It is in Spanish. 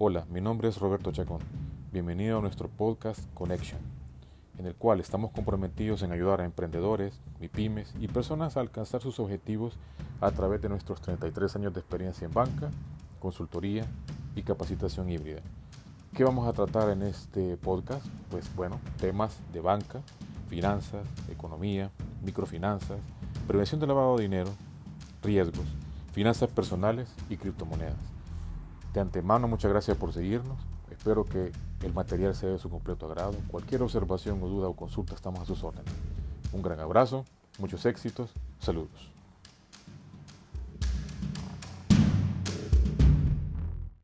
Hola, mi nombre es Roberto Chacón. Bienvenido a nuestro podcast Connection, en el cual estamos comprometidos en ayudar a emprendedores, pymes y personas a alcanzar sus objetivos a través de nuestros 33 años de experiencia en banca, consultoría y capacitación híbrida. ¿Qué vamos a tratar en este podcast? Pues bueno, temas de banca, finanzas, economía, microfinanzas, prevención del lavado de dinero, riesgos, finanzas personales y criptomonedas. De antemano, muchas gracias por seguirnos. Espero que el material sea de su completo agrado. Cualquier observación o duda o consulta estamos a sus órdenes. Un gran abrazo, muchos éxitos, saludos.